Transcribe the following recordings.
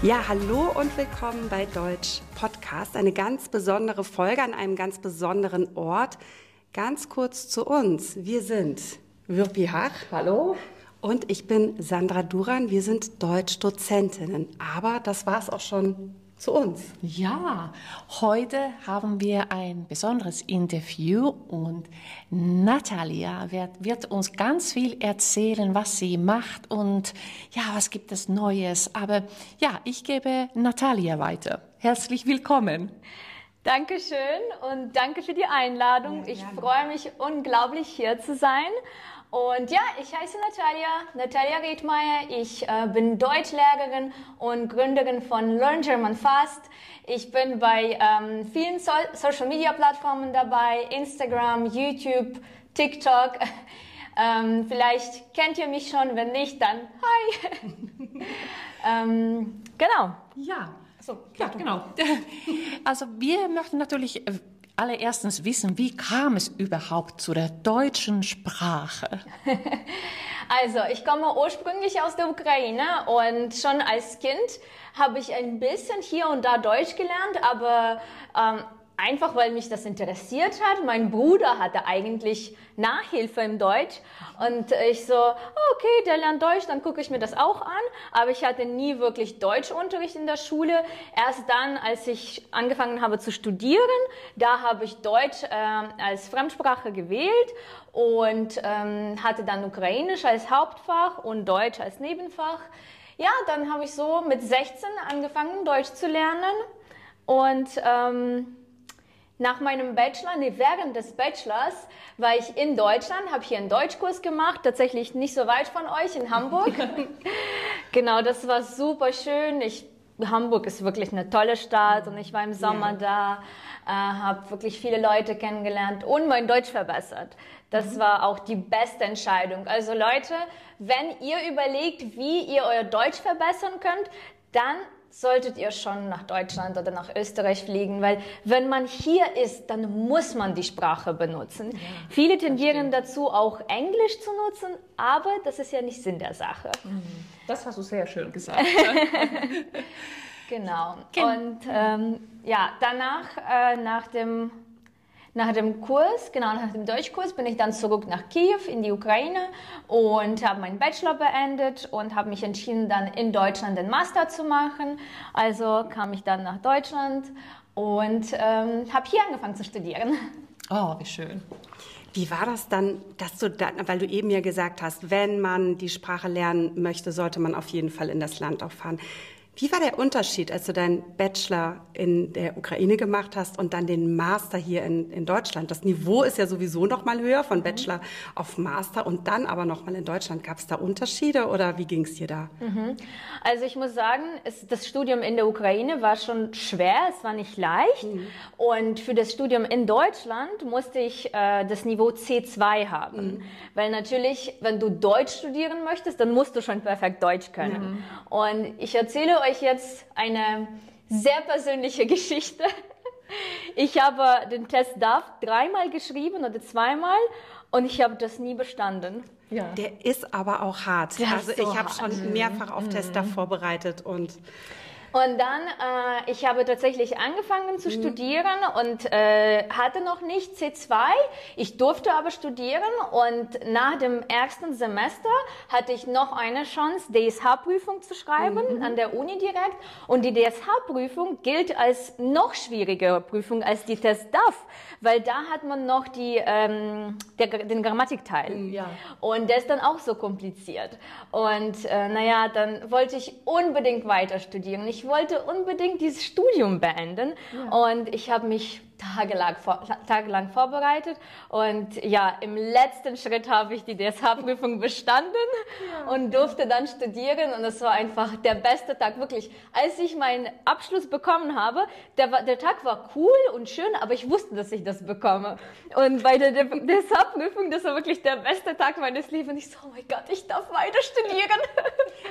Ja, hallo und willkommen bei Deutsch Podcast. Eine ganz besondere Folge an einem ganz besonderen Ort. Ganz kurz zu uns. Wir sind Wirpi Hach. Hallo. Und ich bin Sandra Duran. Wir sind Deutschdozentinnen. Aber das war es auch schon zu uns. Ja, heute haben wir ein besonderes Interview und Natalia wird, wird, uns ganz viel erzählen, was sie macht und ja, was gibt es Neues. Aber ja, ich gebe Natalia weiter. Herzlich willkommen. Dankeschön und danke für die Einladung. Ja, ich freue mich unglaublich hier zu sein und ja, ich heiße Natalia, Natalia Riedmeier. Ich äh, bin Deutschlehrerin und Gründerin von Learn German Fast. Ich bin bei ähm, vielen so Social Media Plattformen dabei, Instagram, YouTube, TikTok. ähm, vielleicht kennt ihr mich schon, wenn nicht, dann hi. ähm, genau. Ja, so, ja, genau. Also wir möchten natürlich äh, allererstens wissen, wie kam es überhaupt zu der deutschen Sprache? Also, ich komme ursprünglich aus der Ukraine und schon als Kind habe ich ein bisschen hier und da Deutsch gelernt, aber ähm, einfach weil mich das interessiert hat. Mein Bruder hatte eigentlich Nachhilfe im Deutsch und ich so, okay, der lernt Deutsch, dann gucke ich mir das auch an. Aber ich hatte nie wirklich Deutschunterricht in der Schule. Erst dann, als ich angefangen habe zu studieren, da habe ich Deutsch äh, als Fremdsprache gewählt und ähm, hatte dann Ukrainisch als Hauptfach und Deutsch als Nebenfach. Ja, dann habe ich so mit 16 angefangen, Deutsch zu lernen und ähm, nach meinem Bachelor, nee, während des Bachelors war ich in Deutschland, habe hier einen Deutschkurs gemacht, tatsächlich nicht so weit von euch in Hamburg. genau, das war super schön. Ich, Hamburg ist wirklich eine tolle Stadt und ich war im Sommer ja. da, äh, habe wirklich viele Leute kennengelernt und mein Deutsch verbessert. Das mhm. war auch die beste Entscheidung. Also Leute, wenn ihr überlegt, wie ihr euer Deutsch verbessern könnt, dann solltet ihr schon nach Deutschland oder nach Österreich fliegen, weil wenn man hier ist, dann muss man die Sprache benutzen. Ja, Viele tendieren dazu, auch Englisch zu nutzen, aber das ist ja nicht Sinn der Sache. Mhm. Das hast du sehr schön gesagt. genau. Und ähm, ja, danach, äh, nach dem nach dem Kurs, genau nach dem Deutschkurs, bin ich dann zurück nach Kiew in die Ukraine und habe meinen Bachelor beendet und habe mich entschieden, dann in Deutschland den Master zu machen. Also kam ich dann nach Deutschland und ähm, habe hier angefangen zu studieren. Oh, wie schön. Wie war das dann, dass du dann, weil du eben ja gesagt hast, wenn man die Sprache lernen möchte, sollte man auf jeden Fall in das Land auch fahren. Wie war der Unterschied, als du deinen Bachelor in der Ukraine gemacht hast und dann den Master hier in, in Deutschland? Das Niveau ist ja sowieso noch mal höher von Bachelor auf Master und dann aber noch mal in Deutschland. Gab es da Unterschiede oder wie ging es dir da? Mhm. Also ich muss sagen, es, das Studium in der Ukraine war schon schwer, es war nicht leicht. Mhm. Und für das Studium in Deutschland musste ich äh, das Niveau C2 haben. Mhm. Weil natürlich, wenn du Deutsch studieren möchtest, dann musst du schon perfekt Deutsch können. Mhm. Und ich erzähle euch euch jetzt eine sehr persönliche Geschichte. Ich habe den Test DAF dreimal geschrieben oder zweimal und ich habe das nie bestanden. Ja. Der ist aber auch hart. Der also ich habe schon mehrfach auf mhm. Test DAF vorbereitet und und dann, äh, ich habe tatsächlich angefangen zu mhm. studieren und äh, hatte noch nicht C2. Ich durfte aber studieren und nach dem ersten Semester hatte ich noch eine Chance, DSH-Prüfung zu schreiben mhm. an der Uni direkt. Und die DSH-Prüfung gilt als noch schwierigere Prüfung als die Test DAF, weil da hat man noch die, ähm, der, den Grammatikteil. Mhm, ja. Und der ist dann auch so kompliziert. Und äh, naja, dann wollte ich unbedingt weiter studieren. Ich wollte unbedingt dieses Studium beenden ja. und ich habe mich tagelang, vor, tagelang vorbereitet und ja, im letzten Schritt habe ich die DSH-Prüfung bestanden ja. und durfte dann studieren und es war einfach der beste Tag, wirklich. Als ich meinen Abschluss bekommen habe, der, der Tag war cool und schön, aber ich wusste, dass ich das bekomme. Und bei der DSH-Prüfung, das war wirklich der beste Tag meines Lebens. Und ich so, oh mein Gott, ich darf weiter studieren.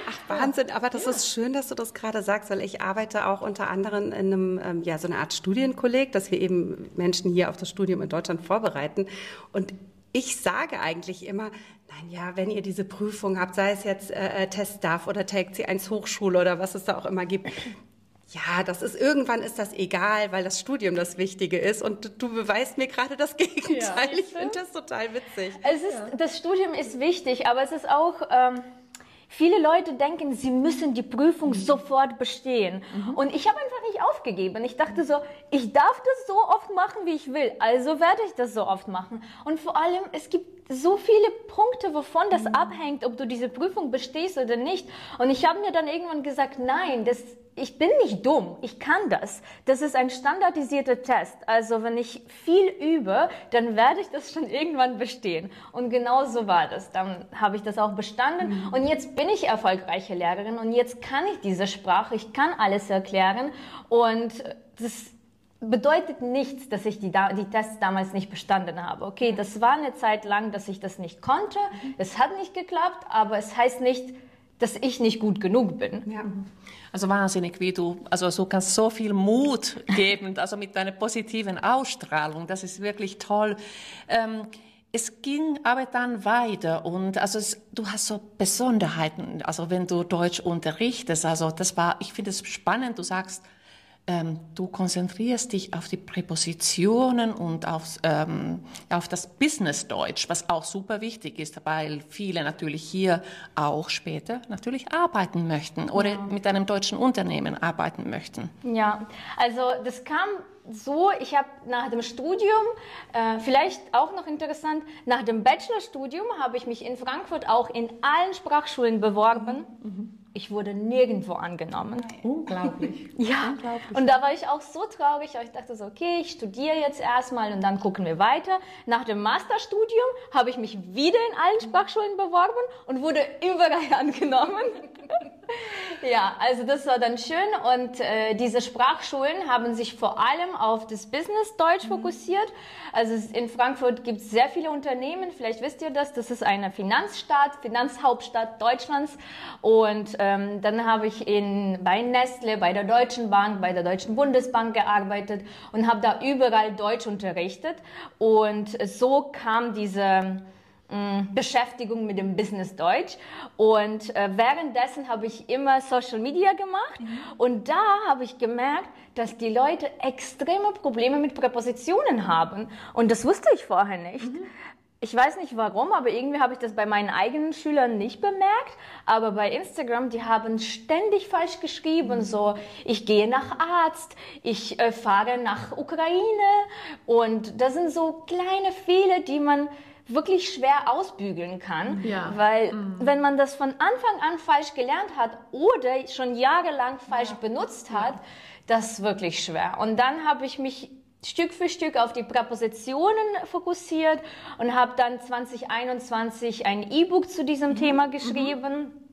Ach, Wahnsinn, aber das ja. ist schön, dass du das gerade sagst, weil ich arbeite auch unter anderem in einem, ähm, ja, so eine Art Studienkolleg, dass wir eben Menschen hier auf das Studium in Deutschland vorbereiten. Und ich sage eigentlich immer, nein, ja, wenn ihr diese Prüfung habt, sei es jetzt äh, äh Test DAF oder Take C1 Hochschule oder was es da auch immer gibt, ja, das ist irgendwann ist das egal, weil das Studium das Wichtige ist und du beweist mir gerade das Gegenteil. Ja, ich finde das total witzig. Es ist, ja. Das Studium ist wichtig, aber es ist auch ähm, Viele Leute denken, sie müssen die Prüfung mhm. sofort bestehen. Mhm. Und ich habe einfach nicht aufgegeben. Ich dachte so, ich darf das so oft machen, wie ich will. Also werde ich das so oft machen. Und vor allem, es gibt so viele Punkte, wovon das mhm. abhängt, ob du diese Prüfung bestehst oder nicht. Und ich habe mir dann irgendwann gesagt, nein, das, ich bin nicht dumm, ich kann das. Das ist ein standardisierter Test. Also wenn ich viel übe, dann werde ich das schon irgendwann bestehen. Und genau so war das. Dann habe ich das auch bestanden. Mhm. Und jetzt bin ich erfolgreiche Lehrerin und jetzt kann ich diese Sprache, ich kann alles erklären. Und das bedeutet nichts, dass ich die, die Tests damals nicht bestanden habe. Okay, das war eine Zeit lang, dass ich das nicht konnte. Es hat nicht geklappt, aber es heißt nicht, dass ich nicht gut genug bin. Ja. Also wahnsinnig, wie du, also du kannst so viel Mut geben, also mit deiner positiven Ausstrahlung. Das ist wirklich toll. Ähm, es ging aber dann weiter und also es, du hast so Besonderheiten, also wenn du Deutsch unterrichtest, also das war, ich finde es spannend, du sagst, ähm, du konzentrierst dich auf die Präpositionen und auf, ähm, auf das Business-Deutsch, was auch super wichtig ist, weil viele natürlich hier auch später natürlich arbeiten möchten oder ja. mit einem deutschen Unternehmen arbeiten möchten. Ja, also das kam so, ich habe nach dem Studium, äh, vielleicht auch noch interessant, nach dem Bachelorstudium habe ich mich in Frankfurt auch in allen Sprachschulen beworben. Mhm. Ich wurde nirgendwo angenommen. Unglaublich. ja. Unglaublich. Und da war ich auch so traurig, weil ich dachte so, okay, ich studiere jetzt erstmal und dann gucken wir weiter. Nach dem Masterstudium habe ich mich wieder in allen Sprachschulen beworben und wurde überall angenommen. ja, also das war dann schön und äh, diese Sprachschulen haben sich vor allem auf das Business Deutsch mhm. fokussiert. Also in Frankfurt gibt es sehr viele Unternehmen, vielleicht wisst ihr das, das ist eine Finanzstadt, Finanzhauptstadt Deutschlands und ähm, dann habe ich in, bei Nestle, bei der Deutschen Bank, bei der Deutschen Bundesbank gearbeitet und habe da überall Deutsch unterrichtet und so kam diese Mm, Beschäftigung mit dem Business Deutsch. Und äh, währenddessen habe ich immer Social Media gemacht. Mhm. Und da habe ich gemerkt, dass die Leute extreme Probleme mit Präpositionen haben. Und das wusste ich vorher nicht. Mhm. Ich weiß nicht warum, aber irgendwie habe ich das bei meinen eigenen Schülern nicht bemerkt. Aber bei Instagram, die haben ständig falsch geschrieben, so ich gehe nach Arzt, ich äh, fahre nach Ukraine. Und das sind so kleine Fehler, die man wirklich schwer ausbügeln kann, ja. weil mhm. wenn man das von Anfang an falsch gelernt hat oder schon jahrelang falsch ja. benutzt hat, ja. das ist wirklich schwer. Und dann habe ich mich Stück für Stück auf die Präpositionen fokussiert und habe dann 2021 ein E-Book zu diesem mhm. Thema mhm. geschrieben. Mhm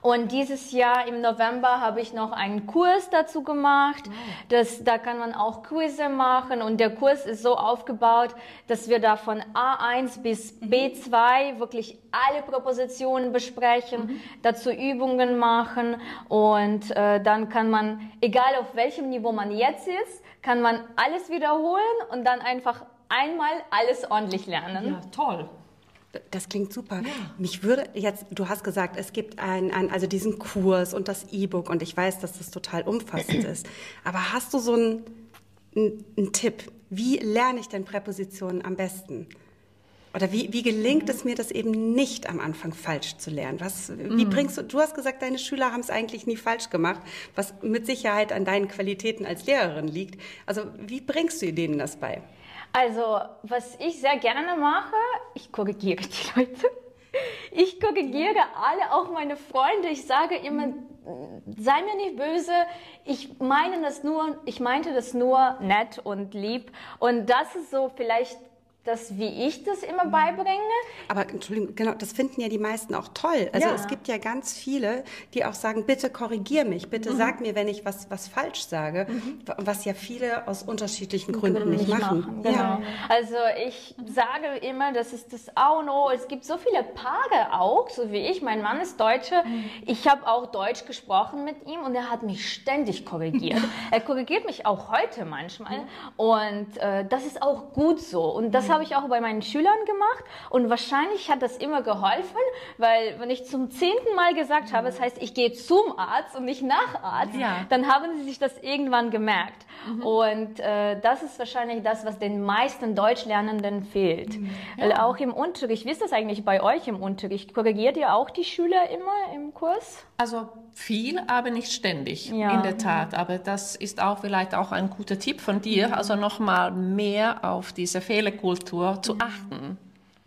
und dieses Jahr im November habe ich noch einen Kurs dazu gemacht. Das, da kann man auch Quizze machen und der Kurs ist so aufgebaut, dass wir da von A1 bis mhm. B2 wirklich alle Propositionen besprechen, mhm. dazu Übungen machen und äh, dann kann man, egal auf welchem Niveau man jetzt ist, kann man alles wiederholen und dann einfach einmal alles ordentlich lernen. Ja, toll. Das klingt super. Ja. Mich würde jetzt, du hast gesagt, es gibt ein, ein also diesen Kurs und das E-Book und ich weiß, dass das total umfassend ist. Aber hast du so einen, einen Tipp? Wie lerne ich denn Präpositionen am besten? Oder wie, wie gelingt es mir, das eben nicht am Anfang falsch zu lernen? Was, wie mhm. bringst du, du hast gesagt, deine Schüler haben es eigentlich nie falsch gemacht, was mit Sicherheit an deinen Qualitäten als Lehrerin liegt. Also wie bringst du denen das bei? Also, was ich sehr gerne mache, ich korrigiere die Leute. Ich korrigiere alle, auch meine Freunde. Ich sage immer, sei mir nicht böse. Ich meine das nur, ich meinte das nur nett und lieb. Und das ist so vielleicht das, wie ich das immer mhm. beibringe. Aber Entschuldigung, genau, das finden ja die meisten auch toll. Also ja. es gibt ja ganz viele, die auch sagen, bitte korrigier mich, bitte mhm. sag mir, wenn ich was, was falsch sage, mhm. was ja viele aus unterschiedlichen Gründen nicht, nicht machen. machen. Genau. Ja. Also ich sage immer, das ist das A und O. Es gibt so viele Paare auch, so wie ich. Mein Mann ist Deutsche. Mhm. Ich habe auch Deutsch gesprochen mit ihm und er hat mich ständig korrigiert. er korrigiert mich auch heute manchmal und äh, das ist auch gut so. Und das habe habe ich auch bei meinen Schülern gemacht und wahrscheinlich hat das immer geholfen, weil wenn ich zum zehnten Mal gesagt habe, das heißt, ich gehe zum Arzt und nicht nach Arzt, ja. dann haben sie sich das irgendwann gemerkt. Mhm. Und äh, das ist wahrscheinlich das, was den meisten Deutschlernenden fehlt. Mhm. Ja. Auch im Unterricht, wie ist das eigentlich bei euch im Unterricht? Korrigiert ihr auch die Schüler immer im Kurs? Also viel, aber nicht ständig, ja. in der Tat. Aber das ist auch vielleicht auch ein guter Tipp von dir, mhm. also nochmal mehr auf diese Fehlerkultur zu mhm. achten.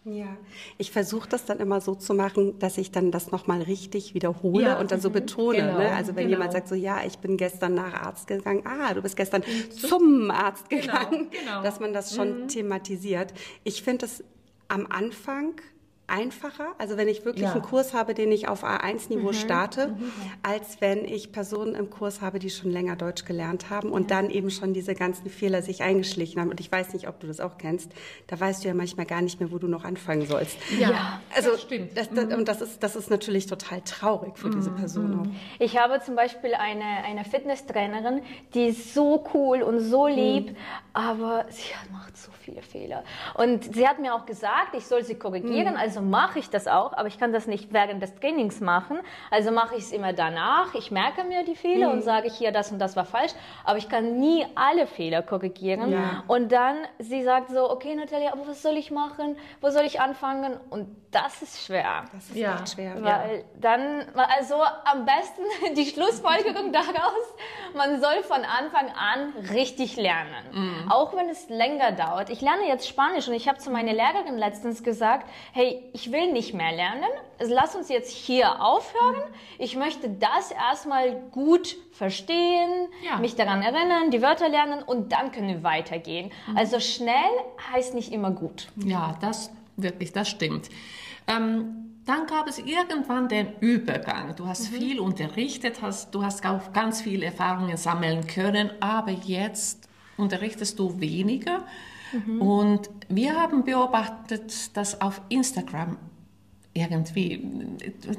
Ja, ich versuche das dann immer so zu machen, dass ich dann das nochmal richtig wiederhole ja. und dann so mhm. betone. Genau. Ne? Also wenn genau. jemand sagt so, ja, ich bin gestern nach Arzt gegangen, ah, du bist gestern zum Arzt genau, gegangen, genau. dass man das schon mhm. thematisiert. Ich finde es am Anfang einfacher, also wenn ich wirklich ja. einen Kurs habe, den ich auf A1-Niveau mhm. starte, mhm. als wenn ich Personen im Kurs habe, die schon länger Deutsch gelernt haben und ja. dann eben schon diese ganzen Fehler sich eingeschlichen haben. Und ich weiß nicht, ob du das auch kennst. Da weißt du ja manchmal gar nicht mehr, wo du noch anfangen sollst. Ja, ja. also das stimmt. Das, das, mhm. Und das ist, das ist natürlich total traurig für diese mhm. Person auch. Ich habe zum Beispiel eine, eine Fitnesstrainerin, die ist so cool und so lieb, mhm. aber sie macht so viele Fehler. Und sie hat mir auch gesagt, ich soll sie korrigieren, mhm. Also mache ich das auch, aber ich kann das nicht während des Trainings machen. Also mache ich es immer danach. Ich merke mir die Fehler mhm. und sage hier, das und das war falsch, aber ich kann nie alle Fehler korrigieren. Ja. Und dann, sie sagt so, okay Natalia, aber was soll ich machen? Wo soll ich anfangen? Und das ist schwer. Das ist ja. echt schwer. Weil ja. dann, also am besten die Schlussfolgerung daraus, man soll von Anfang an richtig lernen. Mhm. Auch wenn es länger dauert. Ich lerne jetzt Spanisch und ich habe zu meiner Lehrerin letztens gesagt, hey, ich will nicht mehr lernen. Lass uns jetzt hier aufhören. Ich möchte das erstmal gut verstehen, ja. mich daran erinnern, die Wörter lernen und dann können wir weitergehen. Mhm. Also schnell heißt nicht immer gut. Ja, das wirklich, das stimmt. Ähm, dann gab es irgendwann den Übergang. Du hast mhm. viel unterrichtet, hast, du hast auch ganz viele Erfahrungen sammeln können, aber jetzt unterrichtest du weniger. Mhm. Und wir haben beobachtet, dass auf Instagram irgendwie,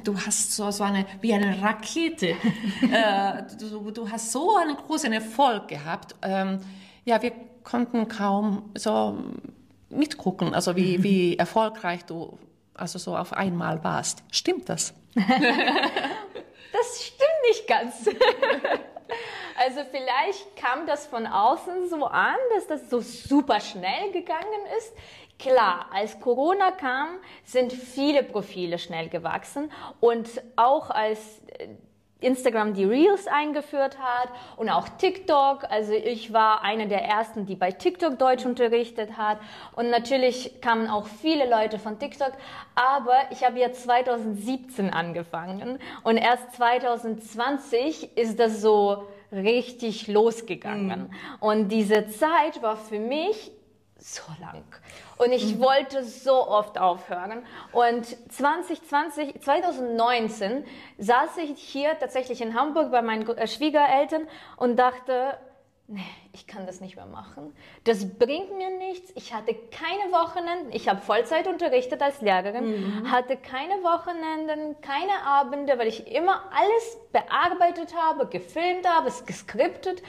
du hast so, so eine, wie eine Rakete, äh, du, du, hast so einen großen Erfolg gehabt. Ähm, ja, wir konnten kaum so mitgucken, also wie, wie erfolgreich du also so auf einmal warst. Stimmt das? das stimmt nicht ganz. Also vielleicht kam das von außen so an, dass das so super schnell gegangen ist. Klar, als Corona kam, sind viele Profile schnell gewachsen und auch als äh, Instagram die Reels eingeführt hat und auch TikTok. Also ich war eine der ersten, die bei TikTok Deutsch unterrichtet hat. Und natürlich kamen auch viele Leute von TikTok. Aber ich habe ja 2017 angefangen und erst 2020 ist das so richtig losgegangen. Mhm. Und diese Zeit war für mich so lang. Und ich mhm. wollte so oft aufhören. Und 2020, 2019 saß ich hier tatsächlich in Hamburg bei meinen äh, Schwiegereltern und dachte, nee, ich kann das nicht mehr machen. Das bringt mir nichts. Ich hatte keine Wochenenden. Ich habe Vollzeit unterrichtet als Lehrerin, mhm. hatte keine Wochenenden, keine Abende, weil ich immer alles bearbeitet habe, gefilmt habe, es geskriptet.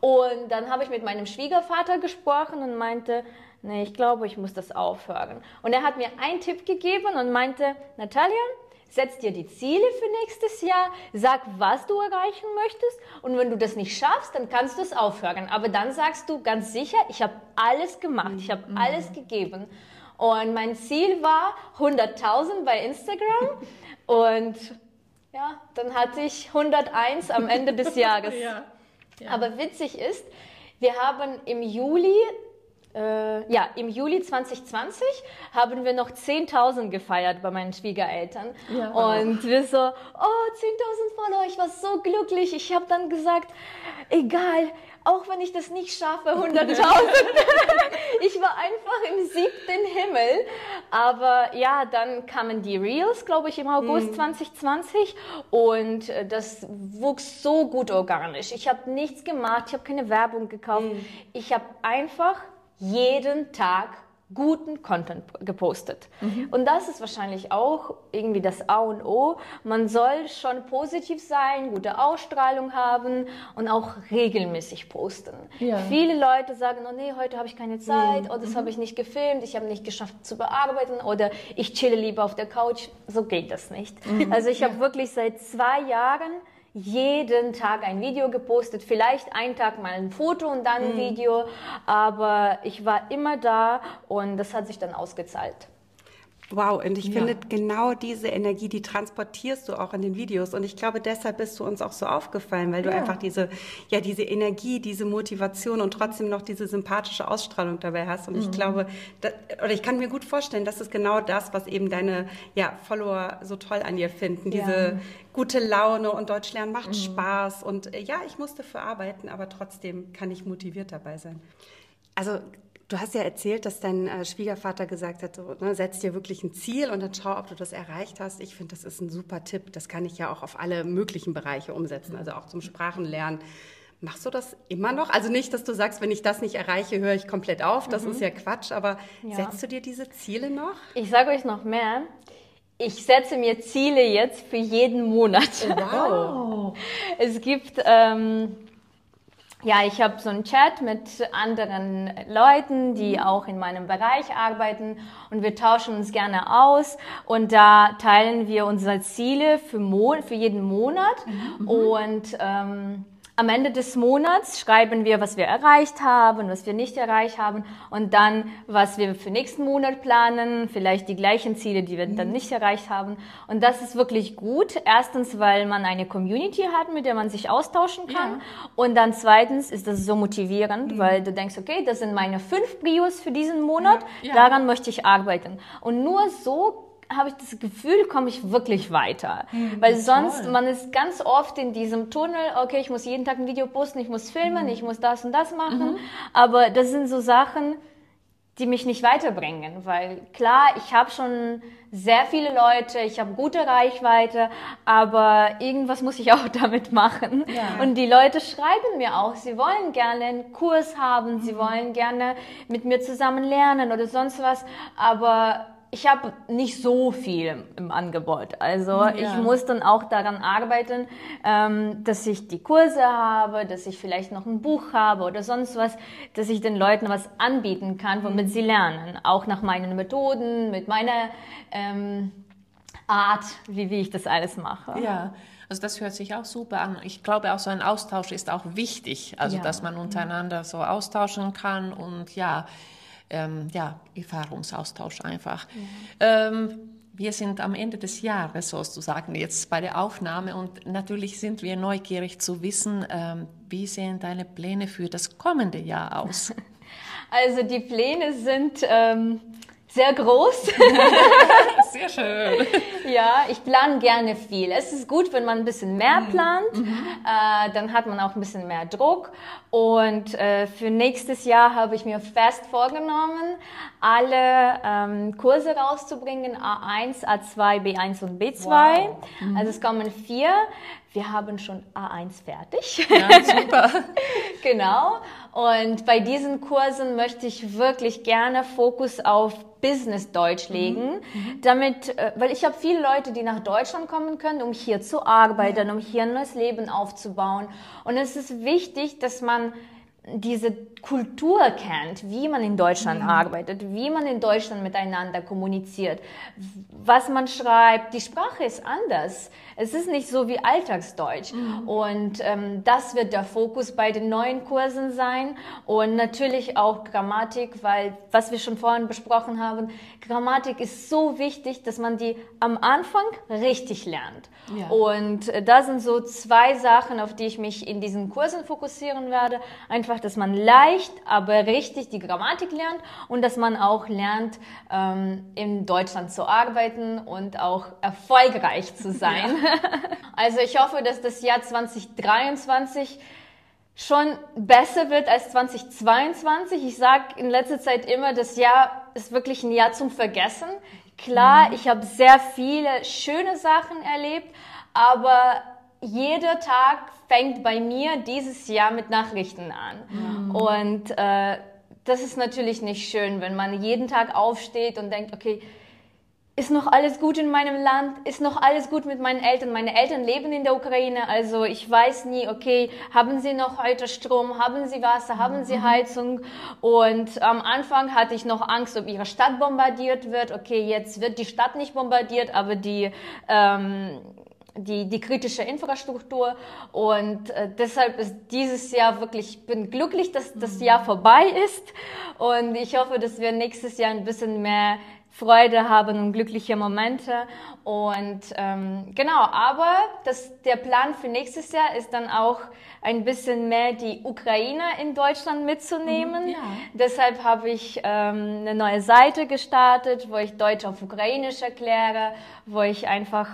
Und dann habe ich mit meinem Schwiegervater gesprochen und meinte, nee, ich glaube, ich muss das aufhören. Und er hat mir einen Tipp gegeben und meinte, Natalia, setz dir die Ziele für nächstes Jahr, sag, was du erreichen möchtest und wenn du das nicht schaffst, dann kannst du es aufhören. Aber dann sagst du ganz sicher, ich habe alles gemacht, ich habe mhm. alles gegeben. Und mein Ziel war 100.000 bei Instagram und ja, dann hatte ich 101 am Ende des Jahres. ja. Ja. Aber witzig ist, wir haben im Juli äh, ja, im Juli 2020 haben wir noch 10.000 gefeiert bei meinen Schwiegereltern. Ja. Und wir so, oh, 10.000 Follower, ich war so glücklich. Ich habe dann gesagt, egal, auch wenn ich das nicht schaffe, 100.000. ich war einfach im siebten Himmel. Aber ja, dann kamen die Reels, glaube ich, im August mhm. 2020 und äh, das wuchs so gut organisch. Ich habe nichts gemacht, ich habe keine Werbung gekauft. Mhm. Ich habe einfach jeden Tag guten Content gepostet. Mhm. Und das ist wahrscheinlich auch irgendwie das A und O. Man soll schon positiv sein, gute Ausstrahlung haben und auch regelmäßig posten. Ja. Viele Leute sagen, oh nee, heute habe ich keine Zeit mhm. oder das habe ich nicht gefilmt, ich habe nicht geschafft zu bearbeiten oder ich chille lieber auf der Couch. So geht das nicht. Mhm. Also ich habe wirklich seit zwei Jahren jeden Tag ein Video gepostet, vielleicht einen Tag mal ein Foto und dann ein mhm. Video, aber ich war immer da und das hat sich dann ausgezahlt. Wow, und ich ja. finde genau diese Energie, die transportierst du auch in den Videos. Und ich glaube, deshalb bist du uns auch so aufgefallen, weil du ja. einfach diese, ja, diese Energie, diese Motivation und trotzdem noch diese sympathische Ausstrahlung dabei hast. Und mhm. ich glaube, da, oder ich kann mir gut vorstellen, das ist genau das, was eben deine ja, Follower so toll an dir finden. Diese ja. gute Laune und Deutsch lernen macht mhm. Spaß. Und äh, ja, ich musste für arbeiten, aber trotzdem kann ich motiviert dabei sein. Also Du hast ja erzählt, dass dein äh, Schwiegervater gesagt hat, so, ne, setz dir wirklich ein Ziel und dann schau, ob du das erreicht hast. Ich finde, das ist ein super Tipp. Das kann ich ja auch auf alle möglichen Bereiche umsetzen, also auch zum Sprachenlernen. Machst du das immer noch? Also nicht, dass du sagst, wenn ich das nicht erreiche, höre ich komplett auf. Das mhm. ist ja Quatsch. Aber ja. setzt du dir diese Ziele noch? Ich sage euch noch mehr. Ich setze mir Ziele jetzt für jeden Monat. Wow. es gibt ähm, ja, ich habe so einen Chat mit anderen Leuten, die mhm. auch in meinem Bereich arbeiten und wir tauschen uns gerne aus und da teilen wir unsere Ziele für, Mon für jeden Monat mhm. und ähm, am Ende des Monats schreiben wir, was wir erreicht haben, was wir nicht erreicht haben und dann, was wir für nächsten Monat planen, vielleicht die gleichen Ziele, die wir dann mhm. nicht erreicht haben. Und das ist wirklich gut. Erstens, weil man eine Community hat, mit der man sich austauschen kann. Ja. Und dann zweitens ist das so motivierend, mhm. weil du denkst, okay, das sind meine fünf Prios für diesen Monat, ja. Ja. daran möchte ich arbeiten. Und nur so habe ich das Gefühl, komme ich wirklich weiter. Mhm, Weil sonst, toll. man ist ganz oft in diesem Tunnel, okay, ich muss jeden Tag ein Video posten, ich muss filmen, mhm. ich muss das und das machen. Mhm. Aber das sind so Sachen, die mich nicht weiterbringen. Weil klar, ich habe schon sehr viele Leute, ich habe gute Reichweite, aber irgendwas muss ich auch damit machen. Ja. Und die Leute schreiben mir auch, sie wollen gerne einen Kurs haben, sie mhm. wollen gerne mit mir zusammen lernen oder sonst was, aber ich habe nicht so viel im Angebot. Also ja. ich muss dann auch daran arbeiten, ähm, dass ich die Kurse habe, dass ich vielleicht noch ein Buch habe oder sonst was, dass ich den Leuten was anbieten kann, womit mhm. sie lernen. Auch nach meinen Methoden, mit meiner ähm, Art, wie, wie ich das alles mache. Ja. Also das hört sich auch super an. Ich glaube auch so ein Austausch ist auch wichtig, also ja. dass man untereinander so austauschen kann und ja, ähm, ja, Erfahrungsaustausch einfach. Ja. Ähm, wir sind am Ende des Jahres sozusagen jetzt bei der Aufnahme und natürlich sind wir neugierig zu wissen, ähm, wie sehen deine Pläne für das kommende Jahr aus? Also die Pläne sind ähm, sehr groß. sehr schön. Ja, ich plane gerne viel. Es ist gut, wenn man ein bisschen mehr mhm. plant, mhm. äh, dann hat man auch ein bisschen mehr Druck. Und äh, für nächstes Jahr habe ich mir fest vorgenommen, alle ähm, Kurse rauszubringen, A1, A2, B1 und B2. Wow. Mhm. Also es kommen vier. Wir haben schon A1 fertig. Ja, super. genau. Und bei diesen Kursen möchte ich wirklich gerne Fokus auf Business Deutsch mhm. legen, mhm. damit, äh, weil ich habe viele Leute, die nach Deutschland kommen können, um hier zu arbeiten, um hier ein neues Leben aufzubauen. Und es ist wichtig, dass man diese Kultur kennt, wie man in Deutschland mhm. arbeitet, wie man in Deutschland miteinander kommuniziert, was man schreibt. Die Sprache ist anders. Es ist nicht so wie Alltagsdeutsch. Mhm. Und ähm, das wird der Fokus bei den neuen Kursen sein. Und natürlich auch Grammatik, weil, was wir schon vorhin besprochen haben, Grammatik ist so wichtig, dass man die am Anfang richtig lernt. Ja. Und äh, da sind so zwei Sachen, auf die ich mich in diesen Kursen fokussieren werde. Einfach, dass man leicht, aber richtig die Grammatik lernt und dass man auch lernt, ähm, in Deutschland zu arbeiten und auch erfolgreich zu sein. Also ich hoffe, dass das Jahr 2023 schon besser wird als 2022. Ich sage in letzter Zeit immer, das Jahr ist wirklich ein Jahr zum Vergessen. Klar, mhm. ich habe sehr viele schöne Sachen erlebt, aber jeder Tag fängt bei mir dieses Jahr mit Nachrichten an. Mhm. Und äh, das ist natürlich nicht schön, wenn man jeden Tag aufsteht und denkt, okay, ist noch alles gut in meinem Land? Ist noch alles gut mit meinen Eltern? Meine Eltern leben in der Ukraine, also ich weiß nie, okay, haben sie noch heute Strom? Haben sie Wasser? Haben sie mhm. Heizung? Und am Anfang hatte ich noch Angst, ob ihre Stadt bombardiert wird. Okay, jetzt wird die Stadt nicht bombardiert, aber die ähm, die, die kritische Infrastruktur. Und äh, deshalb ist dieses Jahr wirklich, ich bin glücklich, dass das mhm. Jahr vorbei ist. Und ich hoffe, dass wir nächstes Jahr ein bisschen mehr Freude haben und glückliche Momente. Und ähm, genau, aber das, der Plan für nächstes Jahr ist dann auch ein bisschen mehr die Ukraine in Deutschland mitzunehmen. Mhm, ja. Deshalb habe ich ähm, eine neue Seite gestartet, wo ich Deutsch auf Ukrainisch erkläre, wo ich einfach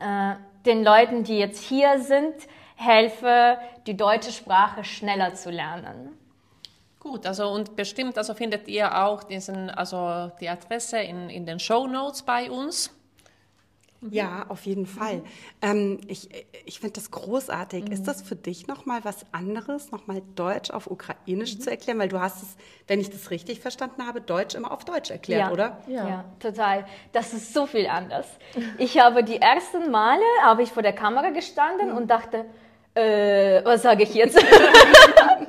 äh, den Leuten, die jetzt hier sind, helfe, die deutsche Sprache schneller zu lernen. Gut, also und bestimmt, also findet ihr auch diesen, also die Adresse in, in den Show Notes bei uns. Ja, auf jeden Fall. Mhm. Ähm, ich ich finde das großartig. Mhm. Ist das für dich nochmal was anderes, nochmal Deutsch auf Ukrainisch mhm. zu erklären? Weil du hast es, wenn ich das richtig verstanden habe, Deutsch immer auf Deutsch erklärt, ja. oder? Ja. ja, total. Das ist so viel anders. Ich habe die ersten Male, habe ich vor der Kamera gestanden mhm. und dachte, äh, was sage ich jetzt?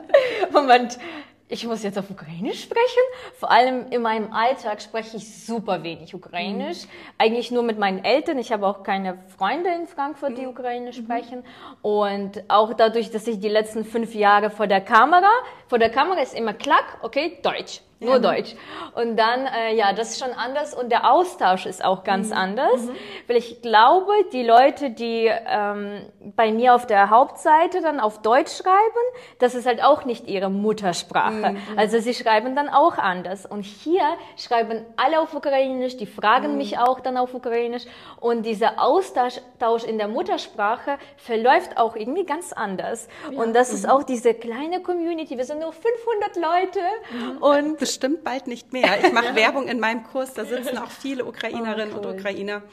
Moment, ich muss jetzt auf Ukrainisch sprechen. Vor allem in meinem Alltag spreche ich super wenig Ukrainisch. Mhm. Eigentlich nur mit meinen Eltern. Ich habe auch keine Freunde in Frankfurt, die mhm. Ukrainisch mhm. sprechen. Und auch dadurch, dass ich die letzten fünf Jahre vor der Kamera, vor der Kamera ist immer klack, okay, Deutsch. Nur ja. Deutsch. Und dann, äh, ja, das ist schon anders und der Austausch ist auch ganz mhm. anders, mhm. weil ich glaube, die Leute, die ähm, bei mir auf der Hauptseite dann auf Deutsch schreiben, das ist halt auch nicht ihre Muttersprache. Mhm. Also sie schreiben dann auch anders. Und hier schreiben alle auf Ukrainisch, die fragen mhm. mich auch dann auf Ukrainisch und dieser Austausch in der Muttersprache verläuft auch irgendwie ganz anders. Ja. Und das ist mhm. auch diese kleine Community. Wir sind nur 500 Leute mhm. und bestimmt bald nicht mehr. Ich mache Werbung in meinem Kurs, da sitzen auch viele Ukrainerinnen oh, cool. und Ukrainer.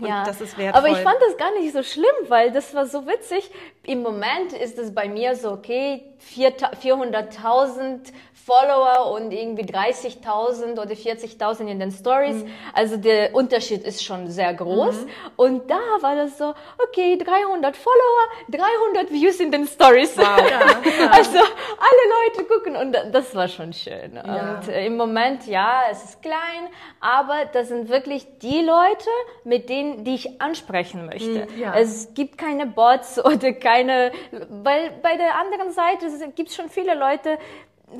Und ja, das ist wertvoll. aber ich fand das gar nicht so schlimm, weil das war so witzig. Im Moment ist es bei mir so, okay, 400.000 Follower und irgendwie 30.000 oder 40.000 in den Stories. Mhm. Also der Unterschied ist schon sehr groß. Mhm. Und da war das so, okay, 300 Follower, 300 Views in den Stories. Wow. Ja. Also alle Leute gucken und das war schon schön. Ja. Und äh, im Moment, ja, es ist klein, aber das sind wirklich die Leute, mit denen, die ich ansprechen möchte. Mhm, es gibt keine Bots oder keine, weil bei der anderen Seite gibt es schon viele Leute,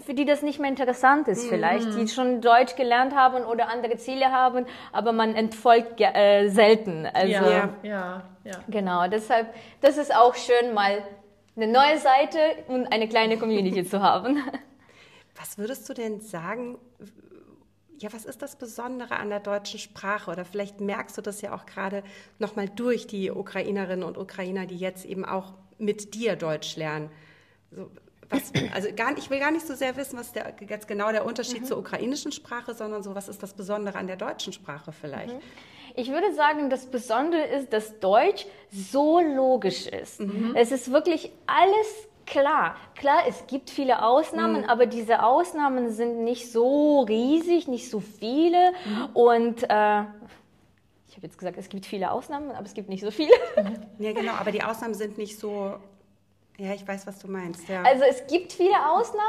für die das nicht mehr interessant ist vielleicht, mhm. die schon Deutsch gelernt haben oder andere Ziele haben, aber man entfolgt äh, selten. Also, ja, ja, ja. Genau, deshalb, das ist auch schön, mal eine neue Seite und eine kleine Community zu haben. Was würdest du denn sagen, ja, was ist das Besondere an der deutschen Sprache? Oder vielleicht merkst du das ja auch gerade nochmal durch die Ukrainerinnen und Ukrainer, die jetzt eben auch mit dir Deutsch lernen. So, was, also gar, ich will gar nicht so sehr wissen, was der, jetzt genau der Unterschied mhm. zur ukrainischen Sprache, sondern so, was ist das Besondere an der deutschen Sprache vielleicht? Mhm. Ich würde sagen, das Besondere ist, dass Deutsch so logisch ist. Mhm. Es ist wirklich alles klar. Klar, es gibt viele Ausnahmen, mhm. aber diese Ausnahmen sind nicht so riesig, nicht so viele. Mhm. Und äh, ich habe jetzt gesagt, es gibt viele Ausnahmen, aber es gibt nicht so viele. Ja, genau, aber die Ausnahmen sind nicht so ja, ich weiß, was du meinst. Ja. Also es gibt viele Ausnahmen,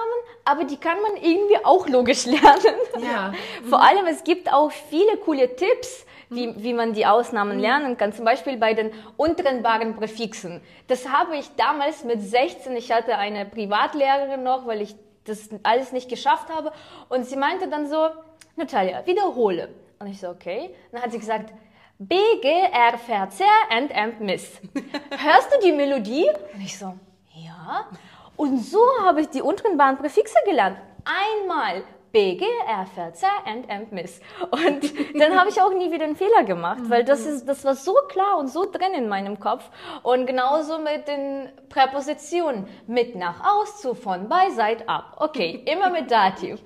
aber die kann man irgendwie auch logisch lernen. Ja. Vor allem, es gibt auch viele coole Tipps, wie, wie man die Ausnahmen mhm. lernen kann. Zum Beispiel bei den untrennbaren Präfixen. Das habe ich damals mit 16, ich hatte eine Privatlehrerin noch, weil ich das alles nicht geschafft habe. Und sie meinte dann so, Natalia, wiederhole. Und ich so, okay. dann hat sie gesagt, B, G, R, Verzehr, End, End, Miss. Hörst du die Melodie? Und ich so, ja. Und so habe ich die untrennbaren Präfixe gelernt. Einmal BG, RVC and M Miss. Und dann habe ich auch nie wieder einen Fehler gemacht, weil das ist, das war so klar und so drin in meinem Kopf. Und genauso mit den Präpositionen. Mit nach aus, zu, von, bei, seit, ab. Okay, immer mit Dativ.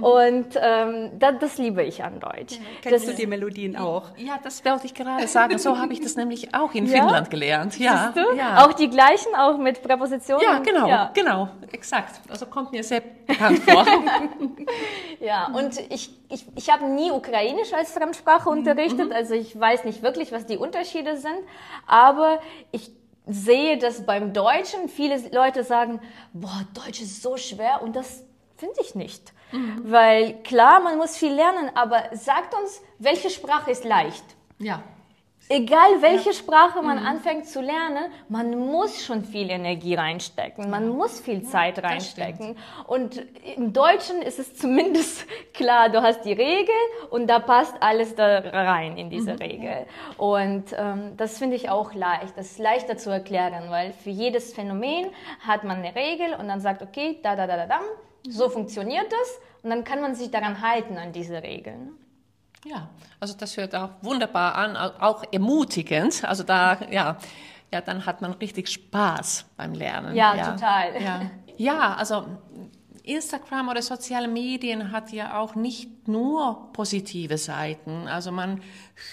Und ähm, das, das liebe ich an Deutsch. Ja, kennst das, du die Melodien auch? Ja, das wollte ich gerade sagen. So habe ich das nämlich auch in ja? Finnland gelernt. Ja, ja. Auch die gleichen, auch mit Präpositionen? Ja, genau, ja. genau, exakt. Also kommt mir sehr bekannt vor. ja, und ich, ich, ich habe nie Ukrainisch als Fremdsprache mhm, unterrichtet, mhm. also ich weiß nicht wirklich, was die Unterschiede sind, aber ich sehe, dass beim Deutschen viele Leute sagen, boah, Deutsch ist so schwer und das finde ich nicht. Mhm. Weil klar, man muss viel lernen, aber sagt uns, welche Sprache ist leicht? Ja. Egal welche ja. Sprache man mhm. anfängt zu lernen, man muss schon viel Energie reinstecken, man muss viel Zeit reinstecken. Und im Deutschen ist es zumindest klar, du hast die Regel und da passt alles da rein in diese mhm. Regel. Und ähm, das finde ich auch leicht, das ist leichter zu erklären, weil für jedes Phänomen hat man eine Regel und dann sagt, okay, da, da, da, da, da, so funktioniert das und dann kann man sich daran halten, an diese Regeln. Ja, also das hört auch wunderbar an, auch ermutigend. Also da, ja, ja, dann hat man richtig Spaß beim Lernen. Ja, ja. total. Ja. ja, also Instagram oder soziale Medien hat ja auch nicht nur positive Seiten. Also man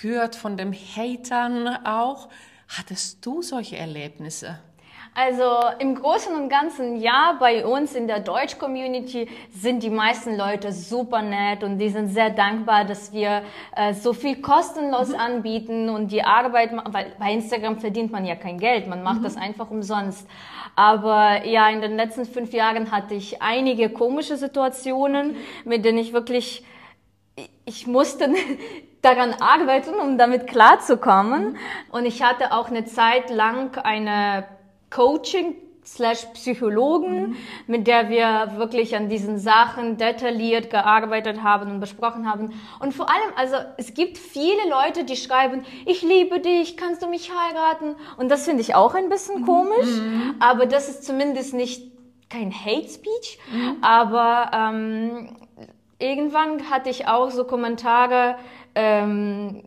hört von den Hatern auch. Hattest du solche Erlebnisse? Also im Großen und Ganzen ja, bei uns in der Deutsch-Community sind die meisten Leute super nett und die sind sehr dankbar, dass wir äh, so viel kostenlos mhm. anbieten und die Arbeit, weil bei Instagram verdient man ja kein Geld, man macht mhm. das einfach umsonst. Aber ja, in den letzten fünf Jahren hatte ich einige komische Situationen, mit denen ich wirklich, ich musste daran arbeiten, um damit klarzukommen. Mhm. Und ich hatte auch eine Zeit lang eine Coaching slash Psychologen, mhm. mit der wir wirklich an diesen Sachen detailliert gearbeitet haben und besprochen haben. Und vor allem, also es gibt viele Leute, die schreiben, ich liebe dich, kannst du mich heiraten? Und das finde ich auch ein bisschen komisch, mhm. aber das ist zumindest nicht kein Hate Speech, mhm. aber ähm, irgendwann hatte ich auch so Kommentare, ähm,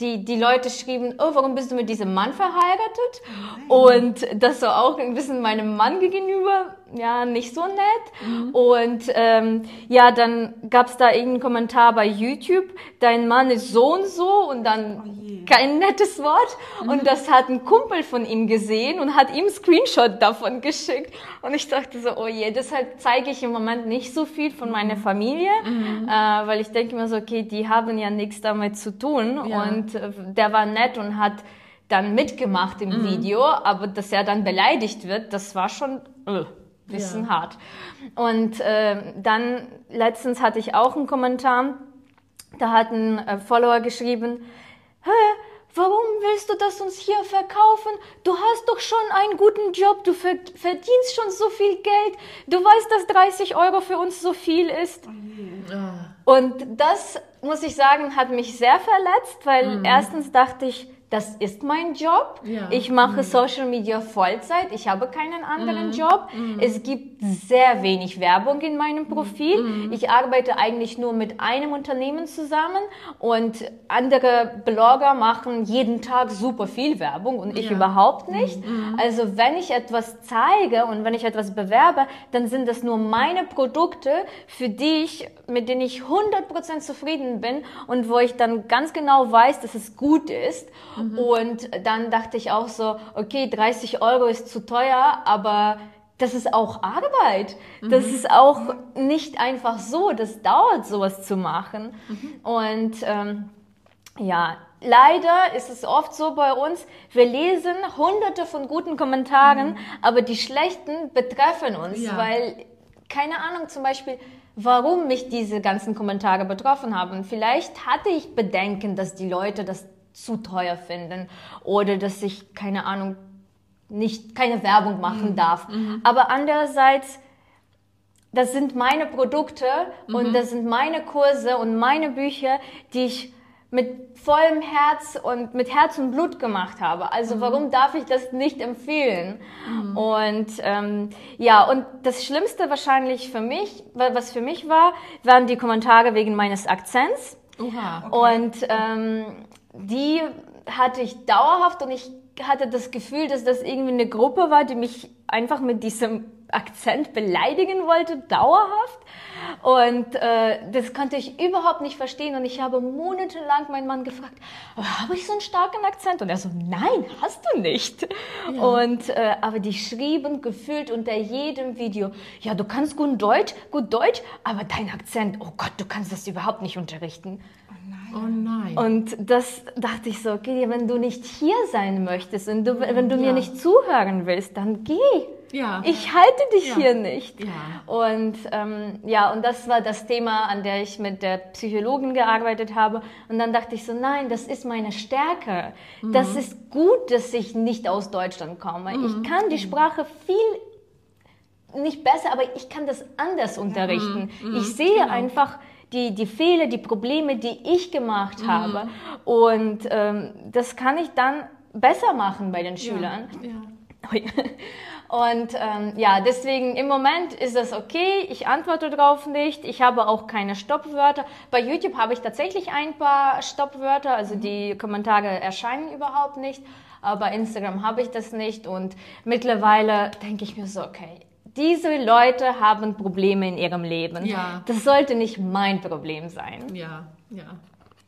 die, die Leute schrieben, oh, warum bist du mit diesem Mann verheiratet? Oh und das so auch ein bisschen meinem Mann gegenüber ja, nicht so nett. Mhm. Und ähm, ja, dann gab's da irgendeinen Kommentar bei YouTube, dein Mann ist so und so und dann oh kein nettes Wort. Mhm. Und das hat ein Kumpel von ihm gesehen und hat ihm Screenshot davon geschickt. Und ich dachte so, oh je, deshalb zeige ich im Moment nicht so viel von meiner Familie, mhm. äh, weil ich denke mir so, okay, die haben ja nichts damit zu tun. Ja. Und äh, der war nett und hat dann mitgemacht im mhm. Video, aber dass er dann beleidigt wird, das war schon... Uh bisschen ja. hart. Und äh, dann letztens hatte ich auch einen Kommentar, da hat ein äh, Follower geschrieben, Hä, warum willst du das uns hier verkaufen? Du hast doch schon einen guten Job, du verdienst schon so viel Geld, du weißt, dass 30 Euro für uns so viel ist. Oh Und das, muss ich sagen, hat mich sehr verletzt, weil mhm. erstens dachte ich, das ist mein Job. Ja. Ich mache mhm. Social Media Vollzeit. Ich habe keinen anderen mhm. Job. Mhm. Es gibt sehr wenig Werbung in meinem mhm. Profil. Mhm. Ich arbeite eigentlich nur mit einem Unternehmen zusammen und andere Blogger machen jeden Tag super viel Werbung und ich ja. überhaupt nicht. Mhm. Also wenn ich etwas zeige und wenn ich etwas bewerbe, dann sind das nur meine Produkte, für die ich, mit denen ich 100% zufrieden bin und wo ich dann ganz genau weiß, dass es gut ist. Mhm. Und dann dachte ich auch so, okay, 30 Euro ist zu teuer, aber das ist auch Arbeit. Mhm. Das ist auch nicht einfach so. Das dauert, sowas zu machen. Mhm. Und ähm, ja, leider ist es oft so bei uns, wir lesen hunderte von guten Kommentaren, mhm. aber die schlechten betreffen uns, ja. weil, keine Ahnung, zum Beispiel, warum mich diese ganzen Kommentare betroffen haben. Vielleicht hatte ich Bedenken, dass die Leute das zu teuer finden oder dass ich, keine Ahnung, nicht, keine Werbung machen mhm. darf. Mhm. Aber andererseits, das sind meine Produkte mhm. und das sind meine Kurse und meine Bücher, die ich mit vollem Herz und mit Herz und Blut gemacht habe. Also mhm. warum darf ich das nicht empfehlen? Mhm. Und ähm, ja, und das Schlimmste wahrscheinlich für mich, was für mich war, waren die Kommentare wegen meines Akzents. Oha, okay. Und ähm, die hatte ich dauerhaft und ich hatte das Gefühl, dass das irgendwie eine Gruppe war, die mich einfach mit diesem Akzent beleidigen wollte, dauerhaft. Und äh, das konnte ich überhaupt nicht verstehen. Und ich habe monatelang meinen Mann gefragt, habe ich so einen starken Akzent? Und er so, nein, hast du nicht. Ja. Und äh, aber die schrieben gefühlt unter jedem Video, ja, du kannst gut Deutsch, gut Deutsch, aber dein Akzent, oh Gott, du kannst das überhaupt nicht unterrichten. Oh nein. Und das dachte ich so, okay, wenn du nicht hier sein möchtest und du, wenn du ja. mir nicht zuhören willst, dann geh. Ja. Ich halte dich ja. hier nicht. Ja. Und ähm, ja, und das war das Thema, an der ich mit der Psychologin gearbeitet habe. Und dann dachte ich so, nein, das ist meine Stärke. Mhm. Das ist gut, dass ich nicht aus Deutschland komme. Mhm. Ich kann die Sprache viel nicht besser, aber ich kann das anders unterrichten. Mhm. mhm. Ich sehe genau. einfach die, die Fehler, die Probleme, die ich gemacht mhm. habe. Und ähm, das kann ich dann besser machen bei den Schülern. Ja. Ja. Und ähm, ja, deswegen im Moment ist das okay. Ich antworte darauf nicht. Ich habe auch keine Stoppwörter. Bei YouTube habe ich tatsächlich ein paar Stoppwörter, also die Kommentare erscheinen überhaupt nicht. Aber bei Instagram habe ich das nicht. Und mittlerweile denke ich mir so, okay, diese Leute haben Probleme in ihrem Leben. Ja. Das sollte nicht mein Problem sein. Ja, ja.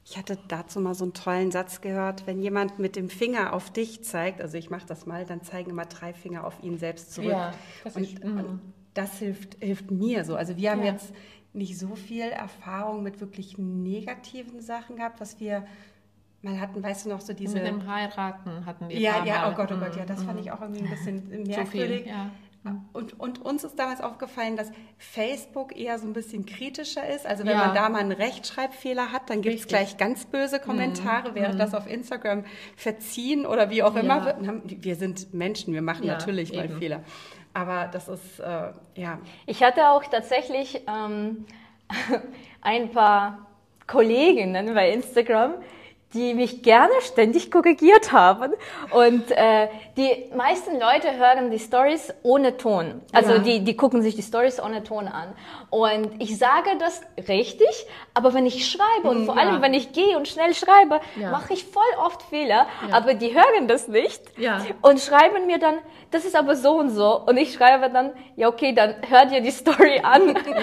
Ich hatte dazu mal so einen tollen Satz gehört, wenn jemand mit dem Finger auf dich zeigt, also ich mache das mal, dann zeigen immer drei Finger auf ihn selbst zurück. Ja, das und, ich, und mhm. das hilft, hilft mir so. Also wir haben ja. jetzt nicht so viel Erfahrung mit wirklich negativen Sachen gehabt, was wir mal hatten, weißt du noch, so diese... Mit dem Heiraten hatten wir Ja, ja, oh Gott, oh Gott, ja, das fand mhm. ich auch irgendwie ein bisschen merkwürdig. Zu viel, ja. Mhm. Und, und, uns ist damals aufgefallen, dass Facebook eher so ein bisschen kritischer ist. Also wenn ja. man da mal einen Rechtschreibfehler hat, dann gibt es gleich ganz böse Kommentare, mhm. während mhm. das auf Instagram verziehen oder wie auch immer wird. Wir sind Menschen, wir machen ja, natürlich eben. mal Fehler. Aber das ist, äh, ja. Ich hatte auch tatsächlich ähm, ein paar Kolleginnen bei Instagram, die mich gerne ständig korrigiert haben. Und äh, die meisten Leute hören die Stories ohne Ton. Also ja. die, die gucken sich die Stories ohne Ton an. Und ich sage das richtig, aber wenn ich schreibe und vor ja. allem wenn ich gehe und schnell schreibe, ja. mache ich voll oft Fehler, aber die hören das nicht und schreiben mir dann, das ist aber so und so. Und ich schreibe dann, ja okay, dann hört ihr die Story an. Ja.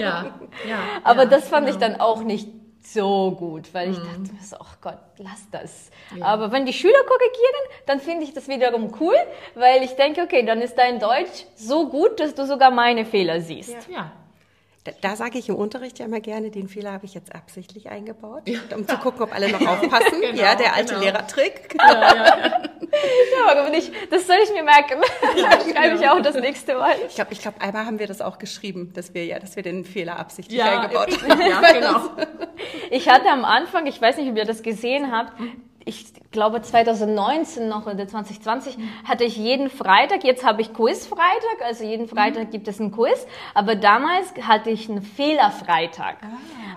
Ja. aber das fand ich genau. dann auch nicht so gut, weil ich mhm. dachte mir so, oh Gott, lass das. Ja. Aber wenn die Schüler korrigieren, dann finde ich das wiederum cool, weil ich denke, okay, dann ist dein Deutsch so gut, dass du sogar meine Fehler siehst. Ja. ja. Da, da sage ich im Unterricht ja immer gerne, den Fehler habe ich jetzt absichtlich eingebaut, um zu gucken, ob alle noch aufpassen. genau, ja, der alte genau. Lehrertrick. Ja, ja, ja. aber ich, das soll ich mir merken. Das schreibe ich auch das nächste Mal. Ich glaube, ich glaub, einmal haben wir das auch geschrieben, dass wir ja, dass wir den Fehler absichtlich eingebaut haben. Ja, genau. Ich hatte am Anfang, ich weiß nicht, ob ihr das gesehen habt, ich glaube 2019 noch oder 2020 hatte ich jeden Freitag, jetzt habe ich Quiz-Freitag, also jeden Freitag mhm. gibt es einen Quiz, aber damals hatte ich einen Fehler-Freitag. Ah.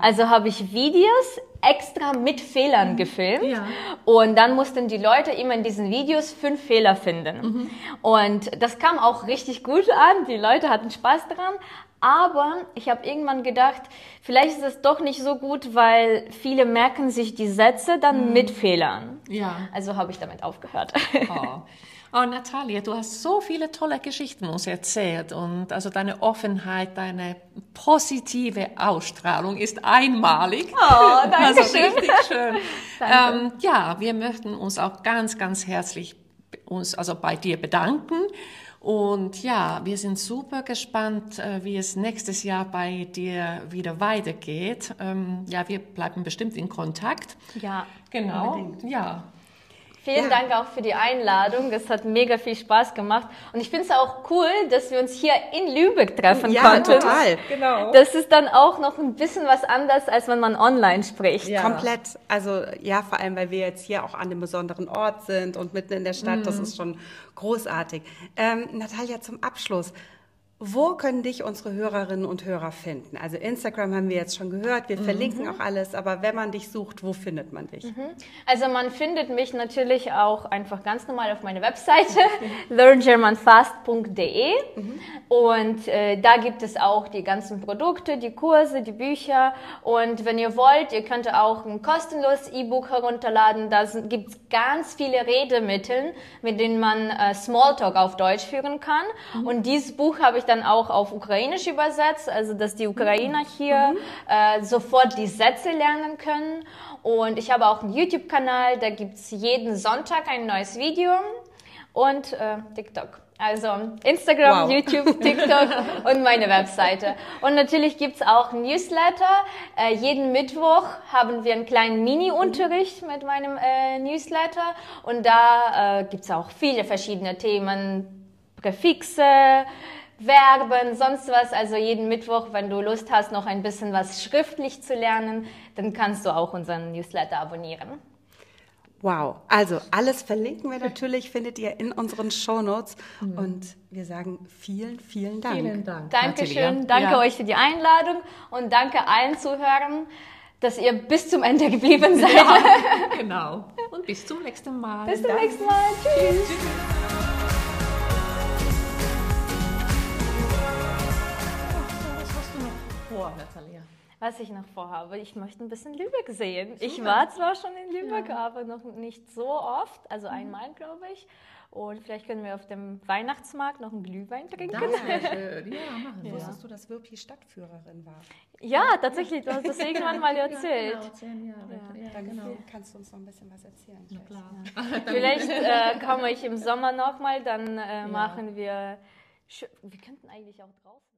Also habe ich Videos extra mit Fehlern mhm. gefilmt ja. und dann mussten die Leute immer in diesen Videos fünf Fehler finden. Mhm. Und das kam auch richtig gut an, die Leute hatten Spaß dran, aber ich habe irgendwann gedacht, vielleicht ist es doch nicht so gut, weil viele merken sich die Sätze dann mhm. mit Fehlern. Ja. Also habe ich damit aufgehört. Oh. Oh, Natalia, du hast so viele tolle Geschichten uns erzählt und also deine Offenheit, deine positive Ausstrahlung ist einmalig. Oh, danke also schön. richtig schön. ähm, ja, wir möchten uns auch ganz, ganz herzlich uns also bei dir bedanken und ja, wir sind super gespannt, äh, wie es nächstes Jahr bei dir wieder weitergeht. Ähm, ja, wir bleiben bestimmt in Kontakt. Ja, genau. Unbedingt. Ja. Vielen ja. Dank auch für die Einladung. Es hat mega viel Spaß gemacht. Und ich finde es auch cool, dass wir uns hier in Lübeck treffen ja, konnten. Ja, total. Genau. Das ist dann auch noch ein bisschen was anderes, als wenn man online spricht. Ja. Komplett. Also ja, vor allem, weil wir jetzt hier auch an einem besonderen Ort sind und mitten in der Stadt. Mhm. Das ist schon großartig. Ähm, Natalia, zum Abschluss. Wo können dich unsere Hörerinnen und Hörer finden? Also Instagram haben wir jetzt schon gehört, wir verlinken Mhm. auch alles, aber wenn man dich sucht, wo findet man dich? Also man findet mich natürlich auch einfach ganz normal auf meiner Webseite learngermanfast.de und äh, da gibt es auch die ganzen Produkte, die Kurse, die Bücher und wenn ihr wollt, ihr könnt auch ein kostenloses E-Book herunterladen. Da gibt es ganz viele Redemittel, mit denen man äh, Smalltalk auf Deutsch führen kann und dieses Buch habe ich dann auch auf Ukrainisch übersetzt, also dass die Ukrainer hier äh, sofort die Sätze lernen können. Und ich habe auch einen YouTube-Kanal, da gibt es jeden Sonntag ein neues Video und äh, TikTok. Also Instagram, Wow. YouTube, TikTok und meine Webseite. Und natürlich gibt's auch ein Newsletter. Äh, jeden Mittwoch haben wir einen kleinen Mini-Unterricht mit meinem äh, Newsletter. Und da äh, gibt's auch viele verschiedene Themen, Präfixe, Verben, sonst was. Also jeden Mittwoch, wenn du Lust hast, noch ein bisschen was schriftlich zu lernen, dann kannst du auch unseren Newsletter abonnieren. Wow, also alles verlinken wir natürlich, findet ihr in unseren Shownotes und wir sagen vielen, vielen Dank. Vielen Dank. Dankeschön, danke Ja. euch für die Einladung und danke allen Zuhörern, dass ihr bis zum Ende geblieben seid. Genau. Und bis zum nächsten Mal. Bis zum nächsten Mal. Tschüss. Was Was ich noch vorhabe, ich möchte ein bisschen Lübeck sehen. Ich war zwar schon in Lübeck, aber noch nicht so oft, also einmal glaube ich. Und vielleicht können wir auf dem Weihnachtsmarkt noch einen Glühwein trinken. Das wäre schön. Ja, machen wir. Wusstest du, dass Wirpi Stadtführerin war? Ja, tatsächlich, du hast das irgendwann mal erzählt. Ja, genau, zehn Jahre. Ja, Dann genau. kannst du uns noch ein bisschen was erzählen. Na klar. Vielleicht äh, komme ich im Sommer nochmal, dann äh, machen wir. Wir könnten eigentlich auch draußen.